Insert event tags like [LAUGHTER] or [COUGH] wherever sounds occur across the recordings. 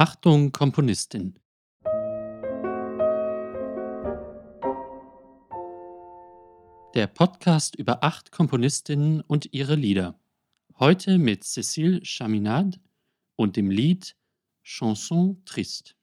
Achtung, Komponistin! Der Podcast über acht Komponistinnen und ihre Lieder. Heute mit Cécile Chaminade und dem Lied Chanson Triste.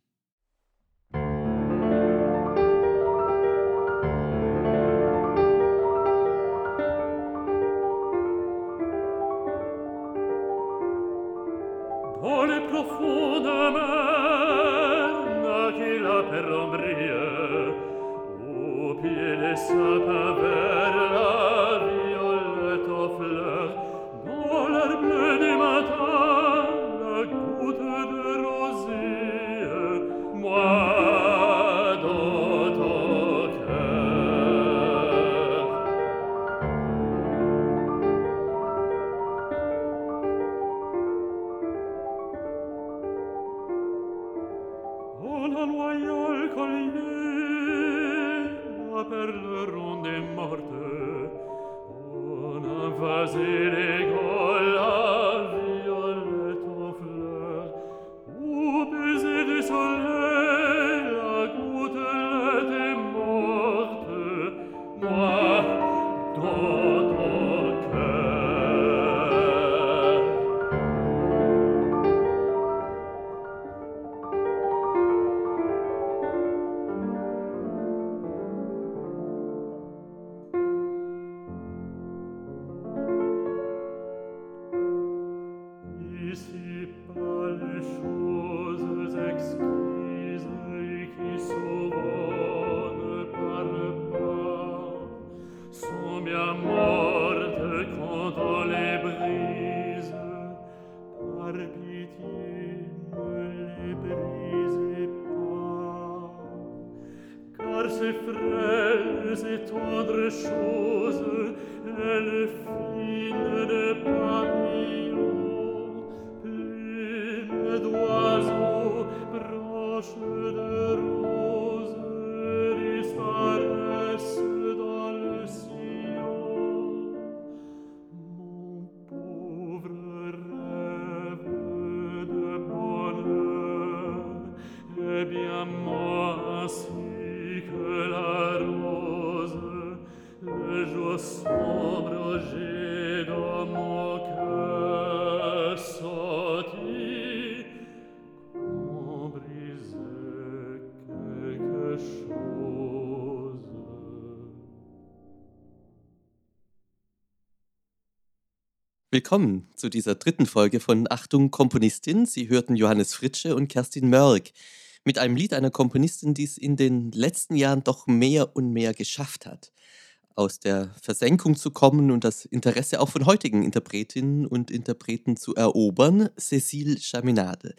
Willkommen zu dieser dritten Folge von Achtung Komponistin. Sie hörten Johannes Fritsche und Kerstin Mörk mit einem Lied einer Komponistin, die es in den letzten Jahren doch mehr und mehr geschafft hat, aus der Versenkung zu kommen und das Interesse auch von heutigen Interpretinnen und Interpreten zu erobern, Cécile Chaminade.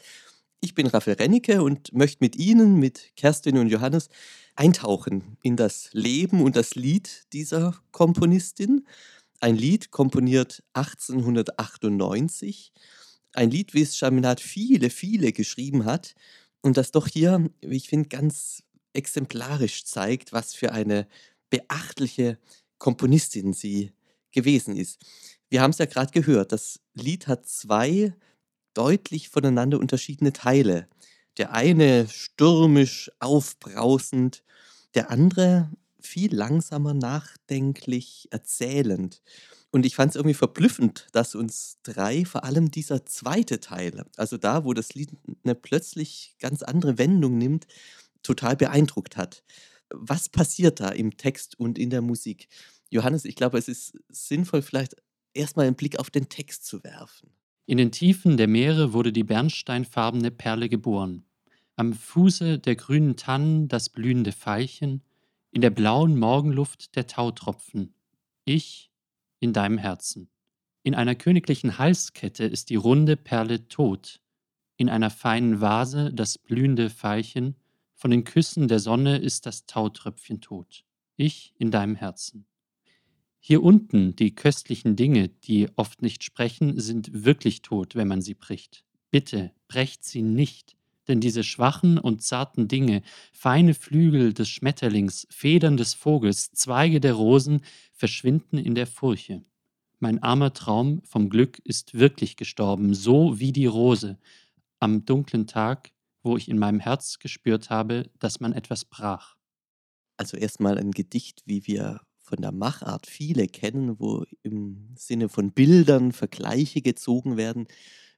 Ich bin Raphael Rennecke und möchte mit Ihnen, mit Kerstin und Johannes, eintauchen in das Leben und das Lied dieser Komponistin. Ein Lied komponiert 1898. Ein Lied, wie es Chaminade viele, viele geschrieben hat. Und das doch hier, wie ich finde, ganz exemplarisch zeigt, was für eine beachtliche Komponistin sie gewesen ist. Wir haben es ja gerade gehört, das Lied hat zwei deutlich voneinander unterschiedene Teile. Der eine stürmisch, aufbrausend, der andere viel langsamer, nachdenklich, erzählend. Und ich fand es irgendwie verblüffend, dass uns drei, vor allem dieser zweite Teil, also da, wo das Lied eine plötzlich ganz andere Wendung nimmt, total beeindruckt hat. Was passiert da im Text und in der Musik? Johannes, ich glaube, es ist sinnvoll, vielleicht erstmal einen Blick auf den Text zu werfen. In den Tiefen der Meere wurde die bernsteinfarbene Perle geboren. Am Fuße der grünen Tannen das blühende Veilchen, in der blauen Morgenluft der Tautropfen. Ich in deinem Herzen. In einer königlichen Halskette ist die runde Perle tot. In einer feinen Vase das blühende Veilchen. Von den Küssen der Sonne ist das Tautröpfchen tot. Ich in deinem Herzen. Hier unten die köstlichen Dinge, die oft nicht sprechen, sind wirklich tot, wenn man sie bricht. Bitte, brecht sie nicht, denn diese schwachen und zarten Dinge, feine Flügel des Schmetterlings, Federn des Vogels, Zweige der Rosen, verschwinden in der Furche. Mein armer Traum vom Glück ist wirklich gestorben, so wie die Rose. Am dunklen Tag wo ich in meinem Herz gespürt habe, dass man etwas brach. Also erstmal ein Gedicht, wie wir von der Machart viele kennen, wo im Sinne von Bildern Vergleiche gezogen werden.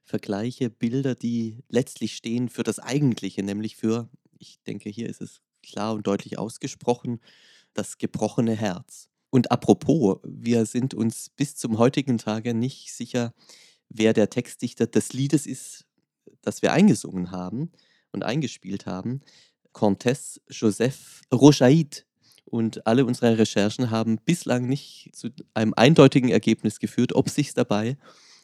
Vergleiche, Bilder, die letztlich stehen für das Eigentliche, nämlich für, ich denke, hier ist es klar und deutlich ausgesprochen, das gebrochene Herz. Und apropos, wir sind uns bis zum heutigen Tage nicht sicher, wer der Textdichter des Liedes ist, das wir eingesungen haben und eingespielt haben. Comtesse Joseph Rochaid. Und alle unsere Recherchen haben bislang nicht zu einem eindeutigen Ergebnis geführt, ob es sich dabei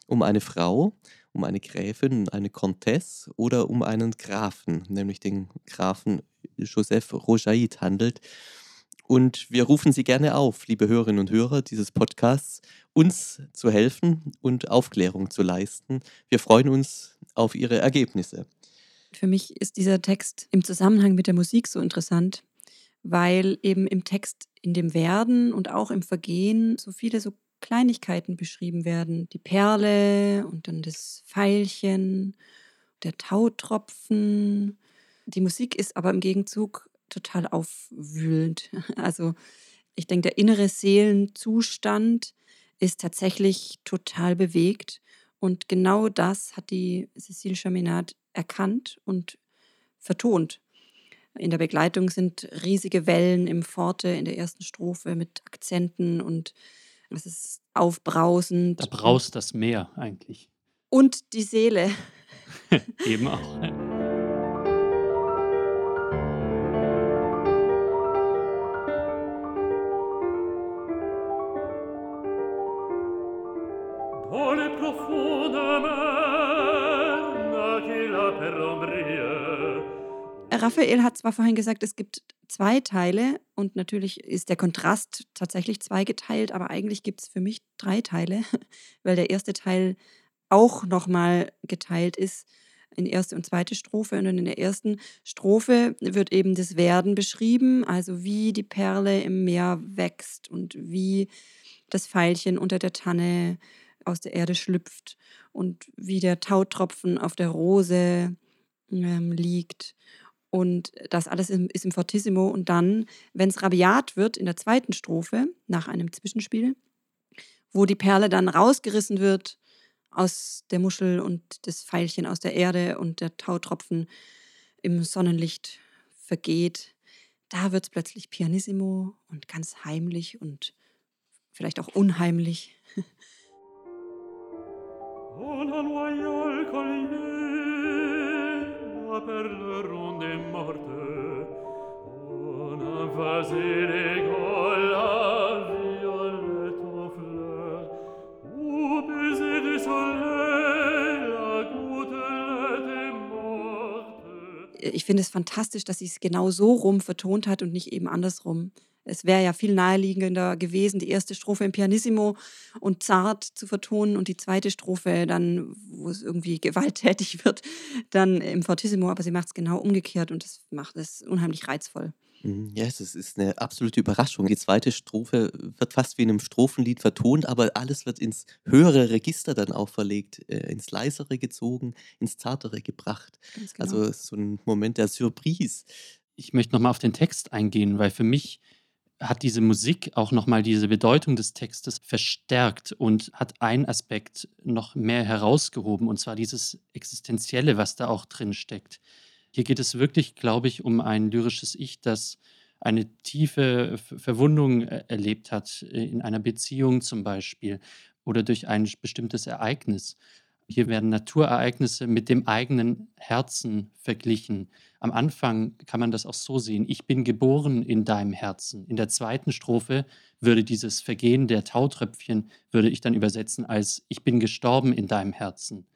um eine Frau, um eine Gräfin, eine Comtesse oder um einen Grafen, nämlich den Grafen Joseph Rochaid handelt. Und wir rufen Sie gerne auf, liebe Hörerinnen und Hörer dieses Podcasts, uns zu helfen und Aufklärung zu leisten. Wir freuen uns auf Ihre Ergebnisse. Für mich ist dieser Text im Zusammenhang mit der Musik so interessant, weil eben im Text in dem Werden und auch im Vergehen so viele so Kleinigkeiten beschrieben werden. Die Perle und dann das Pfeilchen, der Tautropfen. Die Musik ist aber im Gegenzug total aufwühlend. [LAUGHS] Also ich denke, der innere Seelenzustand ist tatsächlich total bewegt. Und genau das hat die Cécile Chaminade erkannt und vertont. In der Begleitung sind riesige Wellen im Forte in der ersten Strophe mit Akzenten und es ist aufbrausend. Da braust das Meer eigentlich. Und die Seele. [LAUGHS] Eben auch. Raphael hat zwar vorhin gesagt, es gibt zwei Teile und natürlich ist der Kontrast tatsächlich zweigeteilt, aber eigentlich gibt es für mich drei Teile, [LAUGHS] weil der erste Teil auch nochmal geteilt ist in erste und zweite Strophe. Und in der ersten Strophe wird eben das Werden beschrieben, also wie die Perle im Meer wächst und wie das Veilchen unter der Tanne aus der Erde schlüpft und wie der Tautropfen auf der Rose ähm, liegt. Und das alles ist im Fortissimo. Und dann, wenn es rabiat wird in der zweiten Strophe, nach einem Zwischenspiel, wo die Perle dann rausgerissen wird aus der Muschel und das Pfeilchen aus der Erde und der Tautropfen im Sonnenlicht vergeht, da wird es plötzlich pianissimo und ganz heimlich und vielleicht auch unheimlich. [LAUGHS] ich finde es fantastisch, dass sie es genau so rum vertont hat und nicht eben andersrum. Es wäre ja viel naheliegender gewesen, die erste Strophe im Pianissimo und zart zu vertonen und die zweite Strophe dann, wo es irgendwie [LAUGHS] gewalttätig wird, dann im Fortissimo. Aber sie macht es genau umgekehrt und das macht es unheimlich reizvoll. Mhm, Ja, es ist eine absolute Überraschung. Die zweite Strophe wird fast wie in einem Strophenlied vertont, aber alles wird ins höhere Register dann auch verlegt, äh, ins leisere gezogen, ins zartere gebracht. Genau. Also es ist so ein Moment der Surprise. Ich möchte nochmal auf den Text eingehen, weil für mich hat diese Musik auch nochmal diese Bedeutung des Textes verstärkt und hat einen Aspekt noch mehr herausgehoben, und zwar dieses Existenzielle, was da auch drin steckt. Hier geht es wirklich, glaube ich, um ein lyrisches Ich, das eine tiefe Ver- Verwundung äh, erlebt hat, äh, in einer Beziehung zum Beispiel oder durch ein bestimmtes Ereignis. Hier werden Naturereignisse mit dem eigenen Herzen verglichen. Am Anfang kann man das auch so sehen. Ich bin geboren in deinem Herzen. In der zweiten Strophe würde dieses Vergehen der Tautröpfchen, würde ich dann übersetzen als ich bin gestorben in deinem Herzen.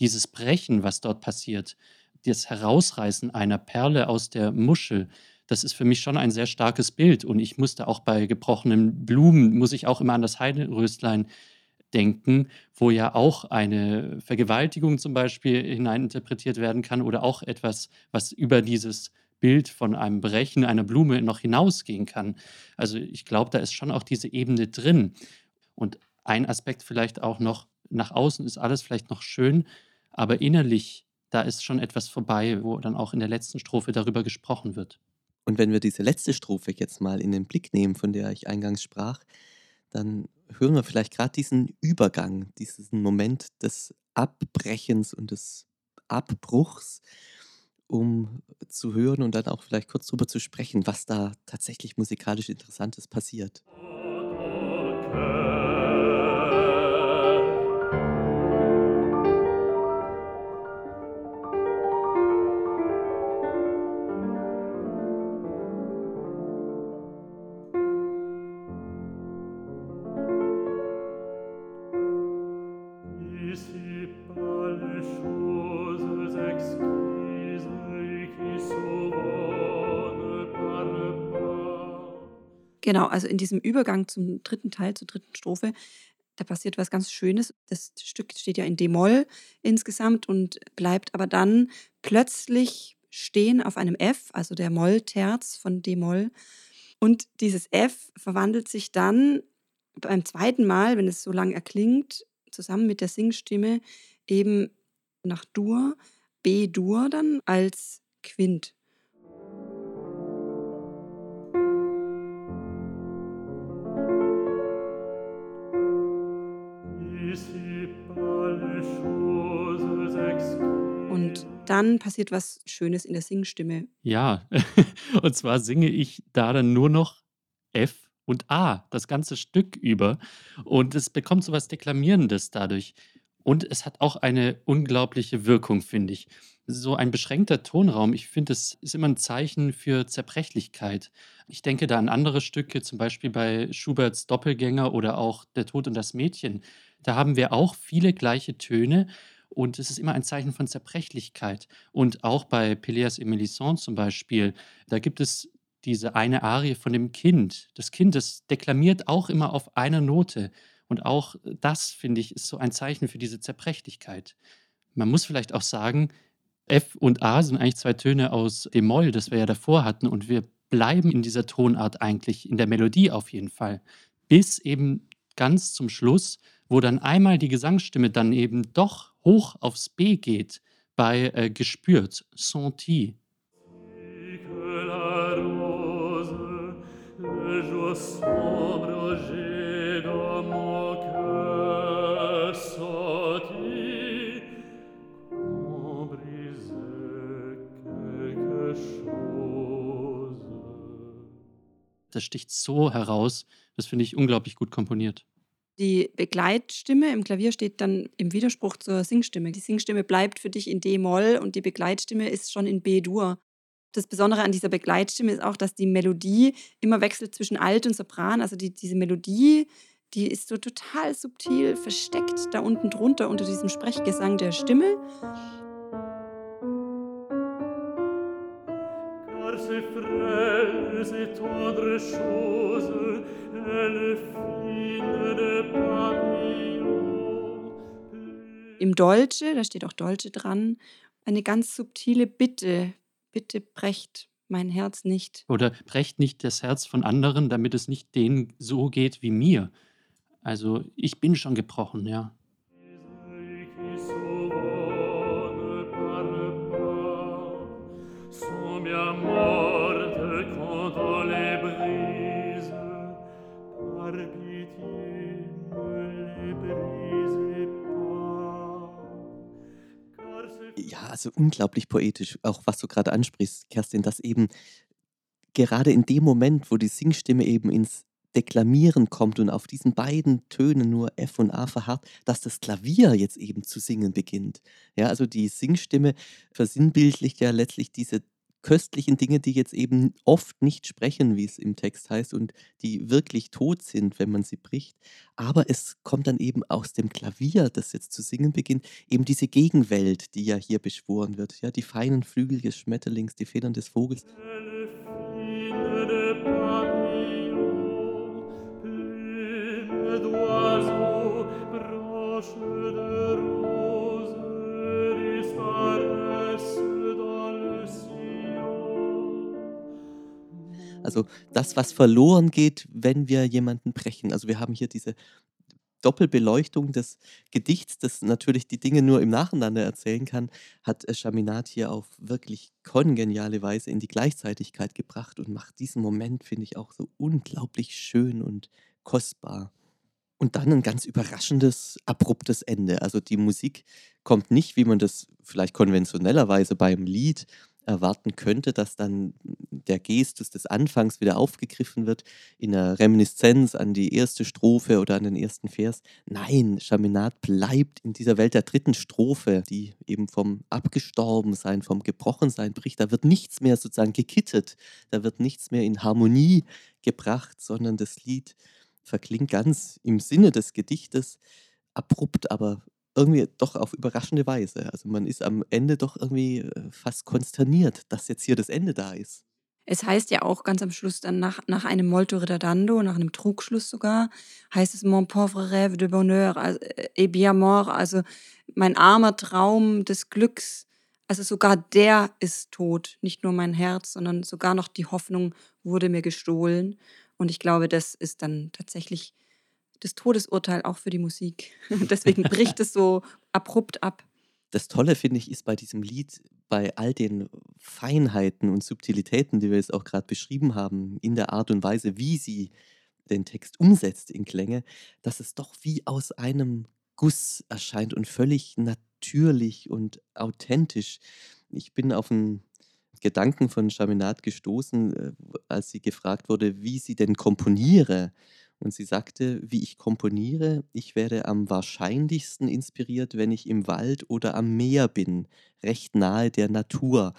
Dieses Brechen, was dort passiert, das Herausreißen einer Perle aus der Muschel, das ist für mich schon ein sehr starkes Bild. Und ich musste auch bei gebrochenen Blumen, muss ich auch immer an das Heidenröstlein denken, wo ja auch eine Vergewaltigung zum Beispiel hineininterpretiert werden kann oder auch etwas, was über dieses Bild von einem Brechen einer Blume noch hinausgehen kann. Also ich glaube, da ist schon auch diese Ebene drin. Und ein Aspekt vielleicht auch noch, nach außen ist alles vielleicht noch schön, aber innerlich da ist schon etwas vorbei, wo dann auch in der letzten Strophe darüber gesprochen wird. Und wenn wir diese letzte Strophe jetzt mal in den Blick nehmen, von der ich eingangs sprach, dann hören wir vielleicht gerade diesen Übergang, diesen Moment des Abbrechens und des Abbruchs, um zu hören und dann auch vielleicht kurz darüber zu sprechen, was da tatsächlich musikalisch Interessantes passiert. Genau, also in diesem Übergang zum dritten Teil, zur dritten Strophe, da passiert was ganz Schönes. Das Stück steht ja in D-Moll insgesamt und bleibt aber dann plötzlich stehen auf einem F, also der Mollterz von D-Moll. Und dieses F verwandelt sich dann beim zweiten Mal, wenn es so lang erklingt, zusammen mit der Singstimme eben nach Dur, B-Dur dann als Quint. Und dann passiert was Schönes in der Singstimme. Ja, [LAUGHS] und zwar singe ich da dann nur noch F und A, das ganze Stück über. Und es bekommt so was Deklamierendes dadurch. Und es hat auch eine unglaubliche Wirkung, finde ich. So ein beschränkter Tonraum, ich finde, das ist immer ein Zeichen für Zerbrechlichkeit. Ich denke da an andere Stücke, zum Beispiel bei Schuberts Doppelgänger oder auch Der Tod und das Mädchen. Da haben wir auch viele gleiche Töne und es ist immer ein Zeichen von Zerbrechlichkeit. Und auch bei Peleas et Mélisande zum Beispiel, da gibt es diese eine Arie von dem Kind. Das Kind, das deklamiert auch immer auf einer Note. Und auch das, finde ich, ist so ein Zeichen für diese Zerbrechlichkeit. Man muss vielleicht auch sagen, F und A sind eigentlich zwei Töne aus dem Moll, das wir ja davor hatten. Und wir bleiben in dieser Tonart eigentlich, in der Melodie auf jeden Fall. Bis eben ganz zum Schluss, wo dann einmal die Gesangsstimme dann eben doch hoch aufs B geht, bei äh, gespürt, senti. Das sticht so heraus, das finde ich unglaublich gut komponiert. Die Begleitstimme im Klavier steht dann im Widerspruch zur Singstimme. Die Singstimme bleibt für dich in D-Moll und die Begleitstimme ist schon in B-Dur. Das Besondere an dieser Begleitstimme ist auch, dass die Melodie immer wechselt zwischen Alt und Sopran. Also die, diese Melodie, die ist so total subtil versteckt da unten drunter unter diesem Sprechgesang der Stimme. Im Dolce, da steht auch Dolce dran, eine ganz subtile Bitte. Bitte brecht mein Herz nicht. Oder brecht nicht das Herz von anderen, damit es nicht denen so geht wie mir. Also ich bin schon gebrochen, ja. Also unglaublich poetisch, auch was du gerade ansprichst, Kerstin, dass eben gerade in dem Moment, wo die Singstimme eben ins Deklamieren kommt und auf diesen beiden Tönen nur F und A verharrt, dass das Klavier jetzt eben zu singen beginnt. Ja, also die Singstimme versinnbildlicht ja letztlich diese köstlichen Dinge, die jetzt eben oft nicht sprechen, wie es im Text heißt, und die wirklich tot sind, wenn man sie bricht. Aber es kommt dann eben aus dem Klavier, das jetzt zu singen beginnt, eben diese Gegenwelt, die ja hier beschworen wird. Ja, die feinen Flügel des Schmetterlings, die Federn des Vogels. Elle Also das, was verloren geht, wenn wir jemanden brechen. Also wir haben hier diese Doppelbeleuchtung des Gedichts, das natürlich die Dinge nur im Nacheinander erzählen kann, hat äh, Chaminade hier auf wirklich kongeniale Weise in die Gleichzeitigkeit gebracht und macht diesen Moment, finde ich, auch so unglaublich schön und kostbar. Und dann ein ganz überraschendes, abruptes Ende. Also die Musik kommt nicht, wie man das vielleicht konventionellerweise beim Lied erwarten könnte, dass dann der Gestus des Anfangs wieder aufgegriffen wird in einer Reminiszenz an die erste Strophe oder an den ersten Vers. Nein, Chaminade bleibt in dieser Welt der dritten Strophe, die eben vom Abgestorbensein, vom Gebrochensein bricht. Da wird nichts mehr sozusagen gekittet, da wird nichts mehr in Harmonie gebracht, sondern das Lied verklingt ganz im Sinne des Gedichtes abrupt, aber irgendwie doch auf überraschende Weise. Also man ist am Ende doch irgendwie äh, fast konsterniert, dass jetzt hier das Ende da ist. Es heißt ja auch ganz am Schluss dann nach, nach einem Molto Ridardando, nach einem Trugschluss sogar, heißt es Mon pauvre rêve de bonheur also, äh, et bien mort, also mein armer Traum des Glücks. Also sogar der ist tot, nicht nur mein Herz, sondern sogar noch die Hoffnung wurde mir gestohlen. Und ich glaube, das ist dann tatsächlich das Todesurteil auch für die Musik. [LAUGHS] Deswegen bricht es so abrupt ab. Das Tolle, finde ich, ist bei diesem Lied, bei all den Feinheiten und Subtilitäten, die wir jetzt auch gerade beschrieben haben, in der Art und Weise, wie sie den Text umsetzt in Klänge, dass es doch wie aus einem Guss erscheint und völlig natürlich und authentisch. Ich bin auf einen Gedanken von Chaminade gestoßen, äh, als sie gefragt wurde, wie sie denn komponiere. Und sie sagte, wie ich komponiere, ich werde am wahrscheinlichsten inspiriert, wenn ich im Wald oder am Meer bin, recht nahe der Natur.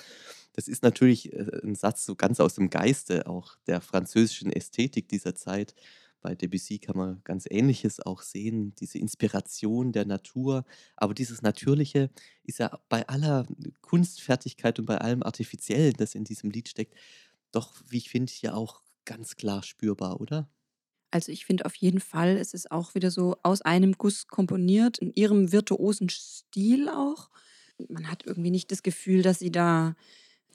Das ist natürlich äh, ein Satz so ganz aus dem Geiste auch der französischen Ästhetik dieser Zeit. Bei Debussy kann man ganz Ähnliches auch sehen, diese Inspiration der Natur. Aber dieses Natürliche ist ja bei aller Kunstfertigkeit und bei allem Artifiziellen, das in diesem Lied steckt, doch, wie ich finde, ja auch ganz klar spürbar, oder? Also ich finde auf jeden Fall, es ist auch wieder so aus einem Guss komponiert, in ihrem virtuosen Stil auch. Man hat irgendwie nicht das Gefühl, dass sie da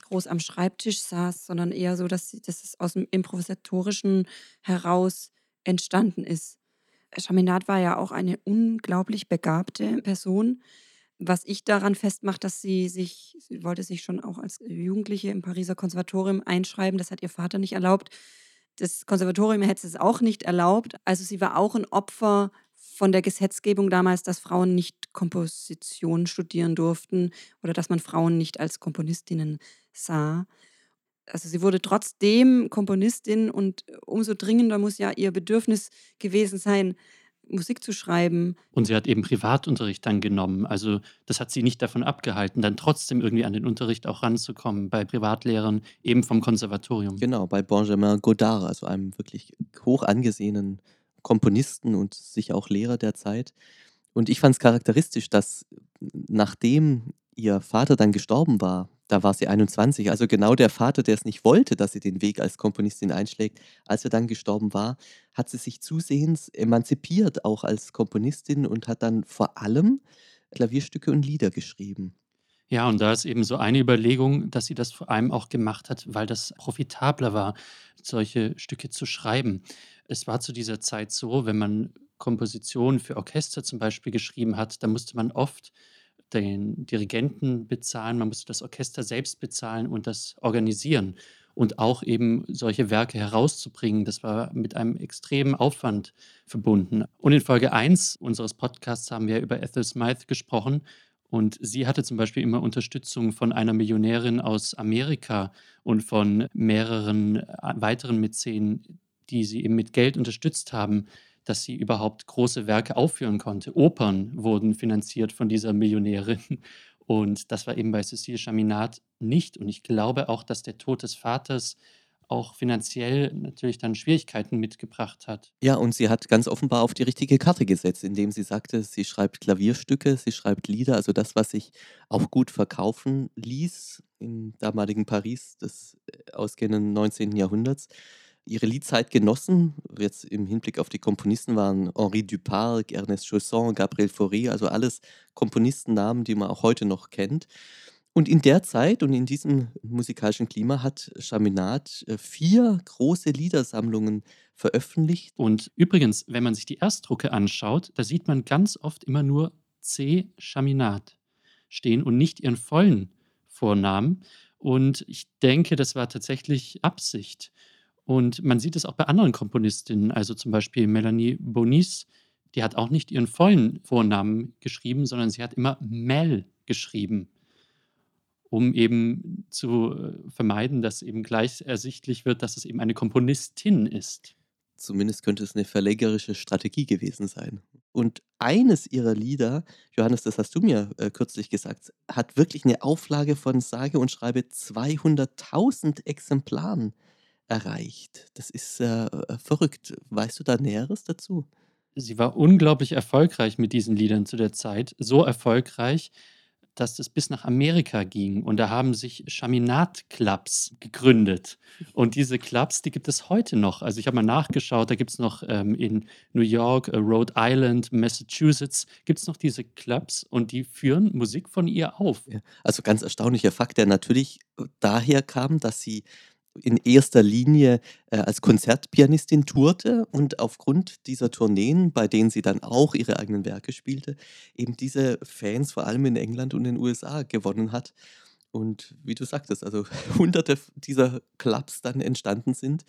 groß am Schreibtisch saß, sondern eher so, dass, sie, dass es aus dem Improvisatorischen heraus entstanden ist. Chaminade war ja auch eine unglaublich begabte Person. Was ich daran festmacht, dass sie sich, sie wollte sich schon auch als Jugendliche im Pariser Konservatorium einschreiben, das hat ihr Vater nicht erlaubt. Das Konservatorium hätte es auch nicht erlaubt. Also sie war auch ein Opfer von der Gesetzgebung damals, dass Frauen nicht Komposition studieren durften oder dass man Frauen nicht als Komponistinnen sah. Also sie wurde trotzdem Komponistin und umso dringender muss ja ihr Bedürfnis gewesen sein, Musik zu schreiben. Und sie hat eben Privatunterricht dann genommen. Also das hat sie nicht davon abgehalten, dann trotzdem irgendwie an den Unterricht auch ranzukommen bei Privatlehrern, eben vom Konservatorium. Genau, bei Benjamin Godard, also einem wirklich hoch angesehenen Komponisten und sicher auch Lehrer der Zeit. Und ich fand es charakteristisch, dass nachdem ihr Vater dann gestorben war, da war sie 21, also genau der Vater, der es nicht wollte, dass sie den Weg als Komponistin einschlägt. Als er dann gestorben war, hat sie sich zusehends emanzipiert, auch als Komponistin und hat dann vor allem Klavierstücke und Lieder geschrieben. Ja, und da ist eben so eine Überlegung, dass sie das vor allem auch gemacht hat, weil das profitabler war, solche Stücke zu schreiben. Es war zu dieser Zeit so, wenn man Kompositionen für Orchester zum Beispiel geschrieben hat, da musste man oft den Dirigenten bezahlen, man musste das Orchester selbst bezahlen und das organisieren und auch eben solche Werke herauszubringen. Das war mit einem extremen Aufwand verbunden. Und in Folge 1 unseres Podcasts haben wir über Ethel Smythe gesprochen. Und sie hatte zum Beispiel immer Unterstützung von einer Millionärin aus Amerika und von mehreren äh, weiteren Mäzenen, die sie eben mit Geld unterstützt haben dass sie überhaupt große Werke aufführen konnte. Opern wurden finanziert von dieser Millionärin. Und das war eben bei Cecile Chaminade nicht. Und ich glaube auch, dass der Tod des Vaters auch finanziell natürlich dann Schwierigkeiten mitgebracht hat. Ja, und sie hat ganz offenbar auf die richtige Karte gesetzt, indem sie sagte, sie schreibt Klavierstücke, sie schreibt Lieder, also das, was sich auch gut verkaufen ließ im damaligen Paris des äh, ausgehenden 19. Jahrhunderts ihre Liedzeit genossen. Jetzt im Hinblick auf die Komponisten waren Henri Duparc, Ernest Chausson, Gabriel Fauré, also alles Komponistennamen, die man auch heute noch kennt. Und in der Zeit und in diesem musikalischen Klima hat Chaminade äh, vier große Liedersammlungen veröffentlicht. Und übrigens, wenn man sich die Erstdrucke anschaut, da sieht man ganz oft immer nur C. Chaminade stehen und nicht ihren vollen Vornamen. Und ich denke, das war tatsächlich Absicht. Und man sieht es auch bei anderen Komponistinnen, also zum Beispiel Melanie Bonis, die hat auch nicht ihren vollen Vornamen geschrieben, sondern sie hat immer Mel geschrieben um eben zu äh, vermeiden, dass eben gleich ersichtlich wird, dass es eben eine Komponistin ist. Zumindest könnte es eine verlegerische Strategie gewesen sein. Und eines ihrer Lieder, Johannes, das hast du mir äh, kürzlich gesagt, hat wirklich eine Auflage von sage und schreibe 200.000 Exemplaren erreicht. Das ist äh, äh, verrückt. Weißt du da Näheres dazu? Sie war unglaublich erfolgreich mit diesen Liedern zu der Zeit. So erfolgreich, dass es bis nach Amerika ging. Und da haben sich Chaminat-Clubs gegründet. Und diese Clubs, die gibt es heute noch. Also ich habe mal nachgeschaut, da gibt es noch ähm, in New York, äh, Rhode Island, Massachusetts, gibt es noch diese Clubs und die führen Musik von ihr auf. Also ganz erstaunlicher Fakt, der natürlich äh, daher kam, dass sie in erster Linie äh, als Konzertpianistin tourte und aufgrund dieser Tourneen, bei denen sie dann auch ihre eigenen Werke spielte, eben diese Fans vor allem in England und in den USA gewonnen hat. Und wie du sagtest, also [LAUGHS] hunderte dieser Clubs dann entstanden sind,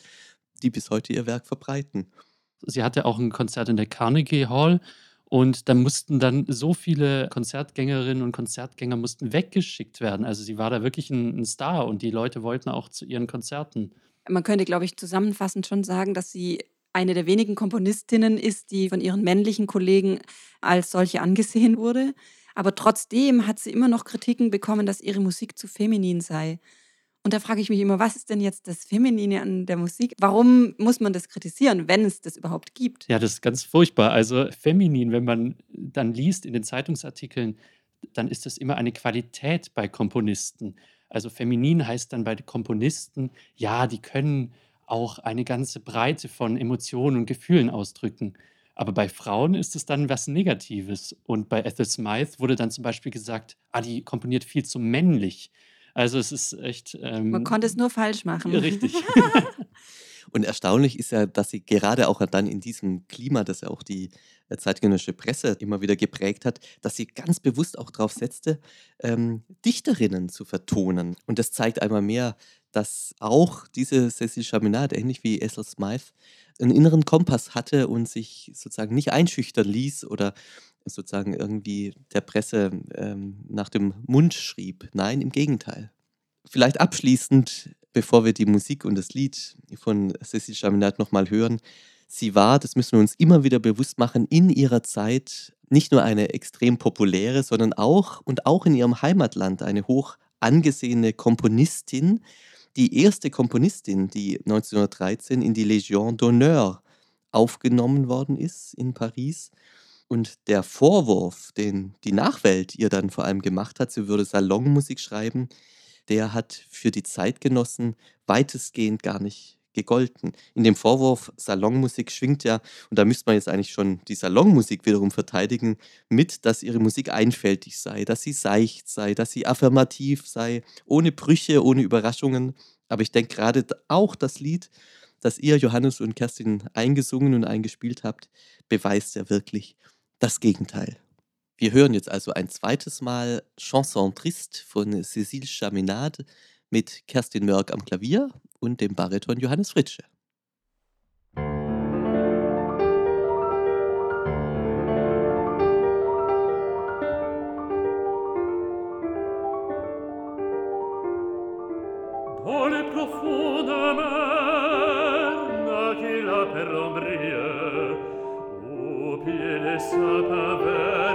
die bis heute ihr Werk verbreiten. Sie hatte auch ein Konzert in der Carnegie Hall und da mussten dann so viele Konzertgängerinnen und Konzertgänger mussten weggeschickt werden. Also sie war da wirklich ein, ein Star und die Leute wollten auch zu ihren Konzerten. Man könnte, glaube ich, zusammenfassend schon sagen, dass sie eine der wenigen Komponistinnen ist, die von ihren männlichen Kollegen als solche angesehen wurde. Aber trotzdem hat sie immer noch Kritiken bekommen, dass ihre Musik zu feminin sei. Und da frage ich mich immer, was ist denn jetzt das Feminine an der Musik? Warum muss man das kritisieren, wenn es das überhaupt gibt? Ja, das ist ganz furchtbar. Also feminin, wenn man dann liest in den Zeitungsartikeln, dann ist das immer eine Qualität bei Komponisten. Also feminin heißt dann bei Komponisten, ja, die können auch eine ganze Breite von Emotionen und Gefühlen ausdrücken. Aber bei Frauen ist es dann was Negatives. Und bei Ethel Smythe wurde dann zum Beispiel gesagt, ah, die komponiert viel zu männlich. Also es ist echt. Ähm, Man konnte es nur falsch machen. Ja, richtig. [LAUGHS] Und erstaunlich ist ja, dass sie gerade auch dann in diesem Klima, das ja auch die äh, zeitgenössische Presse immer wieder geprägt hat, dass sie ganz bewusst auch darauf setzte, ähm, Dichterinnen zu vertonen. Und das zeigt einmal mehr, dass auch diese Cecil Chaminade, ähnlich wie Ethel Smythe, einen inneren Kompass hatte und sich sozusagen nicht einschüchtern ließ oder sozusagen irgendwie der Presse ähm, nach dem Mund schrieb. Nein, im Gegenteil. Vielleicht abschließend, bevor wir die Musik und das Lied von Cécile Chaminade nochmal hören. Sie war, das müssen wir uns immer wieder bewusst machen, in ihrer Zeit nicht nur eine extrem populäre, sondern auch und auch in ihrem Heimatland eine hoch angesehene Komponistin, die erste Komponistin, die 1913 in die Légion d'honneur aufgenommen worden ist in Paris und der Vorwurf, den die Nachwelt ihr dann vor allem gemacht hat, sie würde Salonmusik schreiben, der hat für die Zeitgenossen weitestgehend gar nicht gegolten. In dem Vorwurf Salonmusik schwingt ja, und da müsste man jetzt eigentlich schon die Salonmusik wiederum verteidigen, mit, dass ihre Musik einfältig sei, dass sie seicht sei, dass sie affirmativ sei, ohne Brüche, ohne Überraschungen. Aber ich denke gerade auch das Lied, das ihr, Johannes und Kerstin, eingesungen und eingespielt habt, beweist ja wirklich, das Gegenteil. Wir hören jetzt also ein zweites Mal Chanson Triste von Cécile Chaminade mit Kerstin Mörk am Klavier und dem Bariton Johannes Fritsche. Essa paver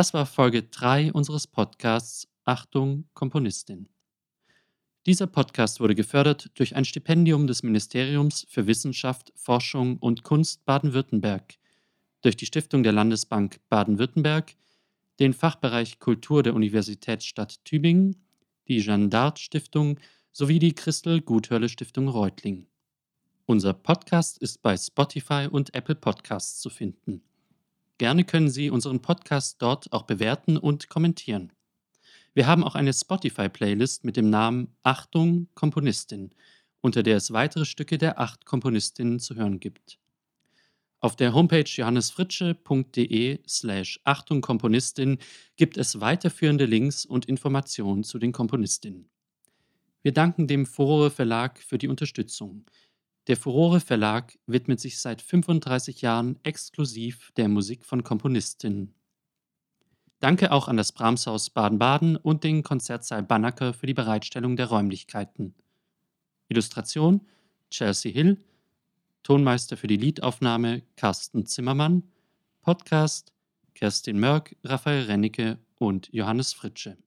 Das war Folge 3 unseres Podcasts Achtung Komponistin. Dieser Podcast wurde gefördert durch ein Stipendium des Ministeriums für Wissenschaft, Forschung und Kunst Baden-Württemberg, durch die Stiftung der Landesbank Baden-Württemberg, den Fachbereich Kultur der Universitätsstadt Tübingen, die Jeanne d'Arc Stiftung sowie die Christel Guthörle Stiftung Reutling. Unser Podcast ist bei Spotify und Apple Podcasts zu finden. Gerne können Sie unseren Podcast dort auch bewerten und kommentieren. Wir haben auch eine Spotify-Playlist mit dem Namen Achtung Komponistin, unter der es weitere Stücke der acht Komponistinnen zu hören gibt. Auf der Homepage johannesfritsche.de slash Achtung Komponistin gibt es weiterführende Links und Informationen zu den Komponistinnen. Wir danken dem Furore Verlag für die Unterstützung. Der Furore Verlag widmet sich seit 35 Jahren exklusiv der Musik von Komponistinnen. Danke auch an das Brahmshaus Baden-Baden und den Konzertsaal Banneker für die Bereitstellung der Räumlichkeiten. Illustration Chelsea Hill, Tonmeister für die Liedaufnahme Carsten Zimmermann, Podcast Kerstin Mörk, Raphael Rennecke und Johannes Fritsche.